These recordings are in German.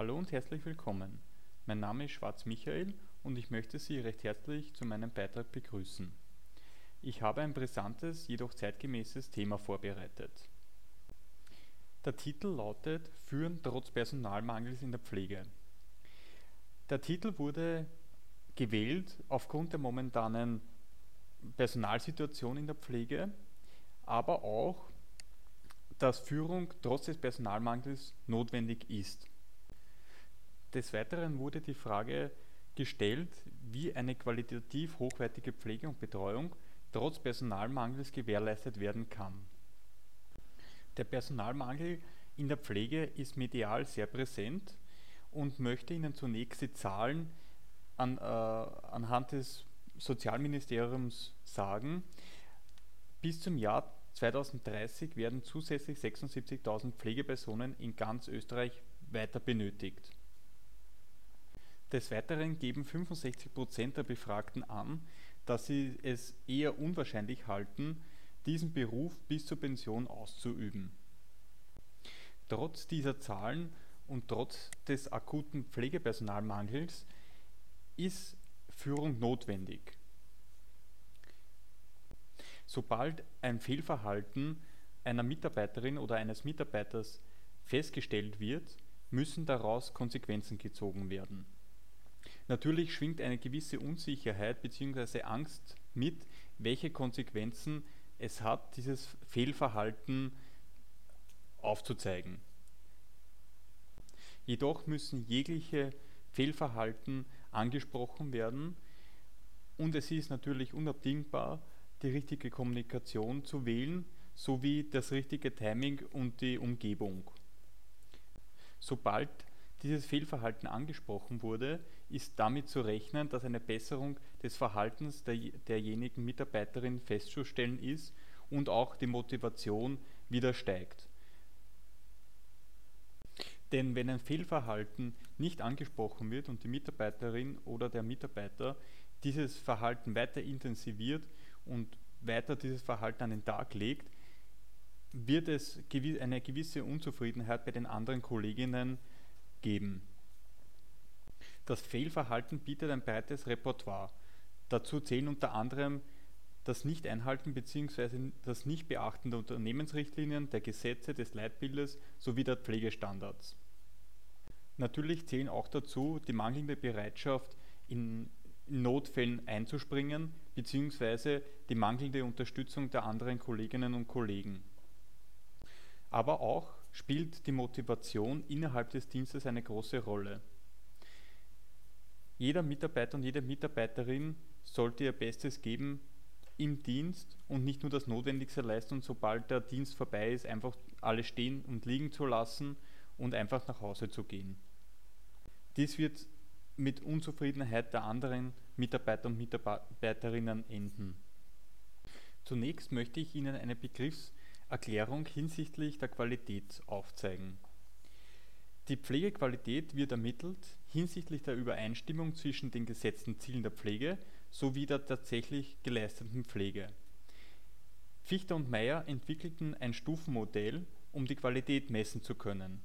Hallo und herzlich willkommen. Mein Name ist Schwarz Michael und ich möchte Sie recht herzlich zu meinem Beitrag begrüßen. Ich habe ein brisantes, jedoch zeitgemäßes Thema vorbereitet. Der Titel lautet Führen trotz Personalmangels in der Pflege. Der Titel wurde gewählt aufgrund der momentanen Personalsituation in der Pflege, aber auch, dass Führung trotz des Personalmangels notwendig ist. Des Weiteren wurde die Frage gestellt, wie eine qualitativ hochwertige Pflege und Betreuung trotz Personalmangels gewährleistet werden kann. Der Personalmangel in der Pflege ist medial sehr präsent und möchte Ihnen zunächst die Zahlen an, äh, anhand des Sozialministeriums sagen. Bis zum Jahr 2030 werden zusätzlich 76.000 Pflegepersonen in ganz Österreich weiter benötigt. Des Weiteren geben 65 Prozent der Befragten an, dass sie es eher unwahrscheinlich halten, diesen Beruf bis zur Pension auszuüben. Trotz dieser Zahlen und trotz des akuten Pflegepersonalmangels ist Führung notwendig. Sobald ein Fehlverhalten einer Mitarbeiterin oder eines Mitarbeiters festgestellt wird, müssen daraus Konsequenzen gezogen werden. Natürlich schwingt eine gewisse Unsicherheit bzw. Angst mit, welche Konsequenzen es hat, dieses Fehlverhalten aufzuzeigen. Jedoch müssen jegliche Fehlverhalten angesprochen werden und es ist natürlich unabdingbar, die richtige Kommunikation zu wählen sowie das richtige Timing und die Umgebung. Sobald dieses Fehlverhalten angesprochen wurde, ist damit zu rechnen, dass eine Besserung des Verhaltens der, derjenigen Mitarbeiterin festzustellen ist und auch die Motivation wieder steigt. Denn wenn ein Fehlverhalten nicht angesprochen wird und die Mitarbeiterin oder der Mitarbeiter dieses Verhalten weiter intensiviert und weiter dieses Verhalten an den Tag legt, wird es eine gewisse Unzufriedenheit bei den anderen Kolleginnen geben. Das Fehlverhalten bietet ein breites Repertoire. Dazu zählen unter anderem das Nicht-Einhalten bzw. das Nicht-Beachten der Unternehmensrichtlinien, der Gesetze, des Leitbildes sowie der Pflegestandards. Natürlich zählen auch dazu die mangelnde Bereitschaft, in Notfällen einzuspringen bzw. die mangelnde Unterstützung der anderen Kolleginnen und Kollegen. Aber auch spielt die Motivation innerhalb des Dienstes eine große Rolle. Jeder Mitarbeiter und jede Mitarbeiterin sollte ihr Bestes geben im Dienst und nicht nur das Notwendigste leisten und sobald der Dienst vorbei ist, einfach alles stehen und liegen zu lassen und einfach nach Hause zu gehen. Dies wird mit Unzufriedenheit der anderen Mitarbeiter und Mitarbeiterinnen enden. Zunächst möchte ich Ihnen eine Begriffserklärung hinsichtlich der Qualität aufzeigen. Die Pflegequalität wird ermittelt hinsichtlich der Übereinstimmung zwischen den gesetzten Zielen der Pflege sowie der tatsächlich geleisteten Pflege. Fichter und Meyer entwickelten ein Stufenmodell, um die Qualität messen zu können.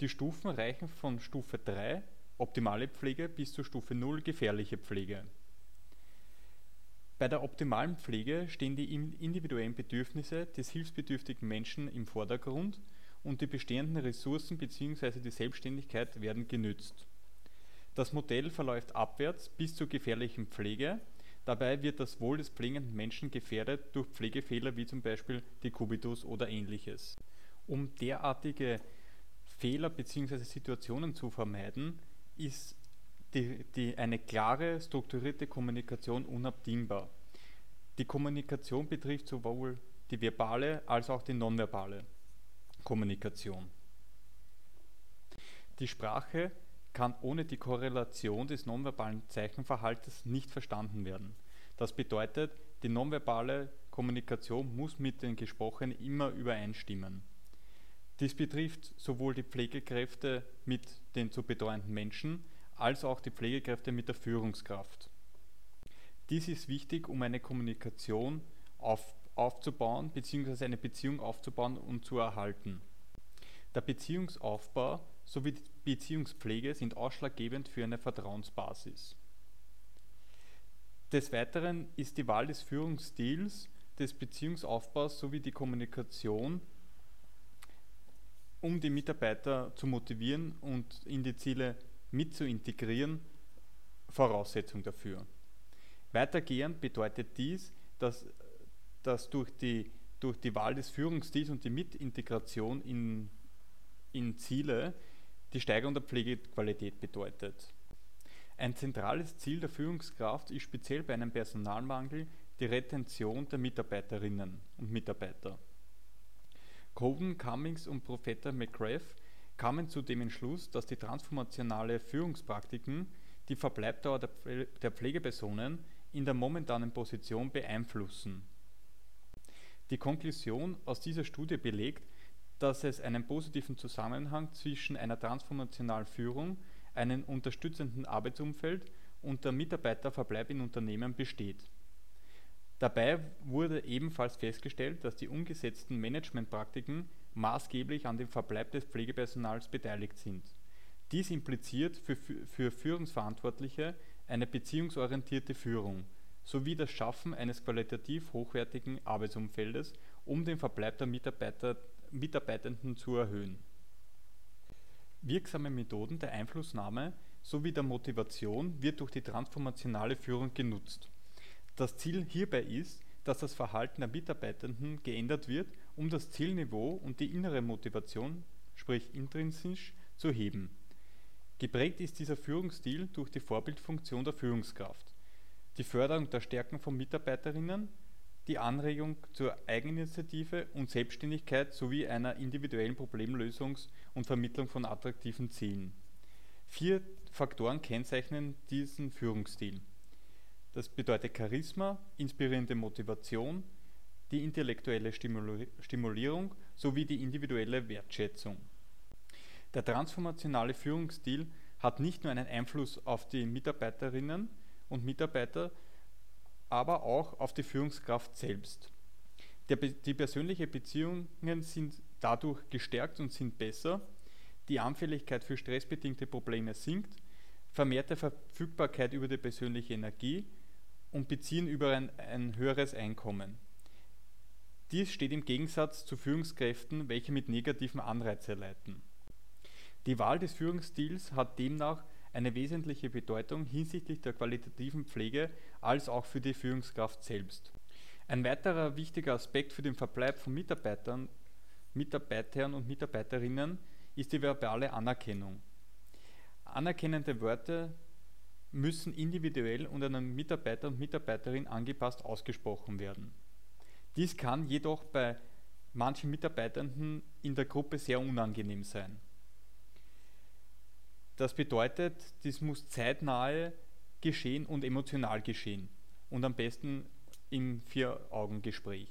Die Stufen reichen von Stufe 3 optimale Pflege bis zur Stufe 0 gefährliche Pflege. Bei der optimalen Pflege stehen die individuellen Bedürfnisse des hilfsbedürftigen Menschen im Vordergrund und die bestehenden Ressourcen bzw. die Selbstständigkeit werden genützt. Das Modell verläuft abwärts bis zur gefährlichen Pflege. Dabei wird das Wohl des pflegenden Menschen gefährdet durch Pflegefehler wie zum Beispiel Dekubitus oder ähnliches. Um derartige Fehler bzw. Situationen zu vermeiden, ist die, die, eine klare, strukturierte Kommunikation unabdingbar. Die Kommunikation betrifft sowohl die verbale als auch die nonverbale Kommunikation. Die Sprache kann ohne die Korrelation des nonverbalen Zeichenverhaltens nicht verstanden werden. Das bedeutet, die nonverbale Kommunikation muss mit den Gesprochenen immer übereinstimmen. Dies betrifft sowohl die Pflegekräfte mit den zu betreuenden Menschen als auch die Pflegekräfte mit der Führungskraft. Dies ist wichtig, um eine Kommunikation auf, aufzubauen bzw. eine Beziehung aufzubauen und zu erhalten. Der Beziehungsaufbau sowie die Beziehungspflege sind ausschlaggebend für eine Vertrauensbasis. Des Weiteren ist die Wahl des Führungsstils, des Beziehungsaufbaus sowie die Kommunikation, um die Mitarbeiter zu motivieren und in die Ziele mitzuintegrieren, Voraussetzung dafür. Weitergehend bedeutet dies, dass, dass durch, die, durch die Wahl des Führungsstils und die Mitintegration in, in Ziele die Steigerung der Pflegequalität bedeutet. Ein zentrales Ziel der Führungskraft ist speziell bei einem Personalmangel die Retention der Mitarbeiterinnen und Mitarbeiter. Coven, Cummings und Professor McGrath kamen zu dem Entschluss, dass die transformationale Führungspraktiken die Verbleibdauer der Pflegepersonen in der momentanen Position beeinflussen. Die Konklusion aus dieser Studie belegt, dass es einen positiven Zusammenhang zwischen einer transformationalen Führung, einem unterstützenden Arbeitsumfeld und der Mitarbeiterverbleib in Unternehmen besteht. Dabei wurde ebenfalls festgestellt, dass die umgesetzten Managementpraktiken maßgeblich an dem Verbleib des Pflegepersonals beteiligt sind. Dies impliziert für, Führungsverantwortliche eine beziehungsorientierte Führung sowie das Schaffen eines qualitativ hochwertigen Arbeitsumfeldes, um den Verbleib der Mitarbeitenden zu erhöhen. Wirksame Methoden der Einflussnahme sowie der Motivation wird durch die transformationale Führung genutzt. Das Ziel hierbei ist, dass das Verhalten der Mitarbeitenden geändert wird, um das Zielniveau und die innere Motivation, sprich intrinsisch, zu heben. Geprägt ist dieser Führungsstil durch die Vorbildfunktion der Führungskraft, die Förderung der Stärken von Mitarbeiterinnen, die Anregung zur Eigeninitiative und Selbstständigkeit sowie einer individuellen Problemlösungs- und Vermittlung von attraktiven Zielen. Vier Faktoren kennzeichnen diesen Führungsstil. Das bedeutet Charisma, inspirierende Motivation, die intellektuelle Stimulierung sowie die individuelle Wertschätzung. Der transformationale Führungsstil hat nicht nur einen Einfluss auf die Mitarbeiterinnen und Mitarbeiter, aber auch auf die Führungskraft selbst. Der, die persönlichen Beziehungen sind dadurch gestärkt und sind besser, die Anfälligkeit für stressbedingte Probleme sinkt, vermehrte Verfügbarkeit über die persönliche Energie und beziehen über ein, ein höheres Einkommen. Dies steht im Gegensatz zu Führungskräften, welche mit negativen Anreizen leiten. Die Wahl des Führungsstils hat demnach eine wesentliche Bedeutung hinsichtlich der qualitativen Pflege als auch für die Führungskraft selbst. Ein weiterer wichtiger Aspekt für den Verbleib von Mitarbeitern, Mitarbeitern und Mitarbeiterinnen ist die verbale Anerkennung. Anerkennende Worte müssen individuell und einem Mitarbeiter und Mitarbeiterin angepasst ausgesprochen werden. Dies kann jedoch bei manchen Mitarbeitenden in der Gruppe sehr unangenehm sein. Das bedeutet, dies muss zeitnahe geschehen und emotional geschehen und am besten im Vier-Augen-Gespräch.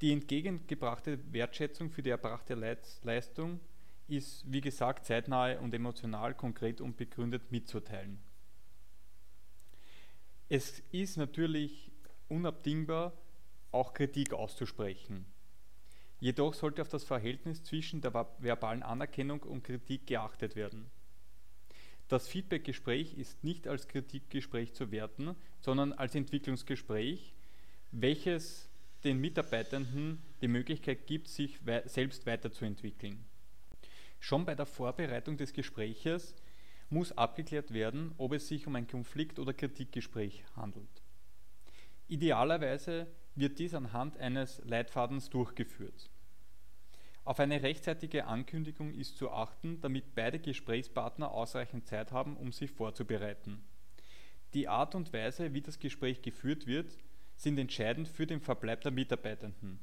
Die entgegengebrachte Wertschätzung für die erbrachte Leistung ist, wie gesagt, zeitnahe und emotional konkret und begründet mitzuteilen. Es ist natürlich unabdingbar, auch Kritik auszusprechen. Jedoch sollte auf das Verhältnis zwischen der verbalen Anerkennung und Kritik geachtet werden. Das Feedbackgespräch ist nicht als Kritikgespräch zu werten, sondern als Entwicklungsgespräch, welches den Mitarbeitenden die Möglichkeit gibt, sich selbst weiterzuentwickeln. Schon bei der Vorbereitung des Gespräches muss abgeklärt werden, ob es sich um ein Konflikt- oder Kritikgespräch handelt. Idealerweise wird dies anhand eines Leitfadens durchgeführt. Auf eine rechtzeitige Ankündigung ist zu achten, damit beide Gesprächspartner ausreichend Zeit haben, um sich vorzubereiten. Die Art und Weise, wie das Gespräch geführt wird, sind entscheidend für den Verbleib der Mitarbeitenden.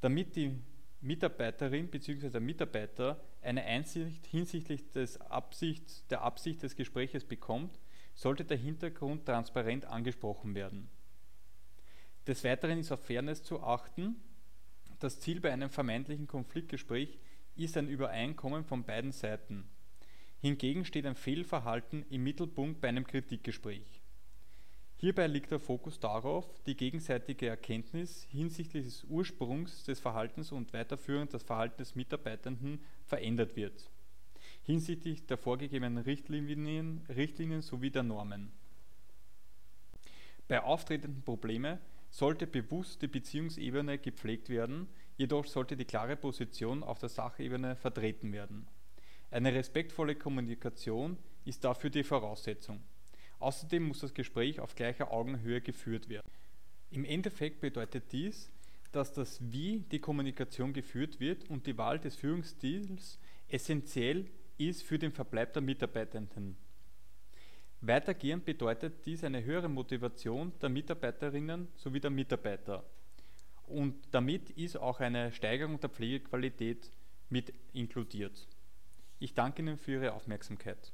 Damit die Mitarbeiterin bzw. der Mitarbeiter eine Einsicht hinsichtlich des Absicht, der Absicht des Gespräches bekommt, sollte der Hintergrund transparent angesprochen werden. Des Weiteren ist auf Fairness zu achten. Das Ziel bei einem vermeintlichen Konfliktgespräch ist ein Übereinkommen von beiden Seiten. Hingegen steht ein Fehlverhalten im Mittelpunkt bei einem Kritikgespräch. Hierbei liegt der Fokus darauf, die gegenseitige Erkenntnis hinsichtlich des Ursprungs des Verhaltens und weiterführend das Verhalten des Mitarbeitenden verändert wird, hinsichtlich der vorgegebenen Richtlinien, Richtlinien sowie der Normen. Bei auftretenden Problemen sollte bewusst die Beziehungsebene gepflegt werden, jedoch sollte die klare Position auf der Sachebene vertreten werden. Eine respektvolle Kommunikation ist dafür die Voraussetzung. Außerdem muss das Gespräch auf gleicher Augenhöhe geführt werden. Im Endeffekt bedeutet dies, dass das Wie die Kommunikation geführt wird und die Wahl des Führungsstils essentiell ist für den Verbleib der Mitarbeitenden. Weitergehend bedeutet dies eine höhere Motivation der Mitarbeiterinnen sowie der Mitarbeiter und damit ist auch eine Steigerung der Pflegequalität mit inkludiert. Ich danke Ihnen für Ihre Aufmerksamkeit.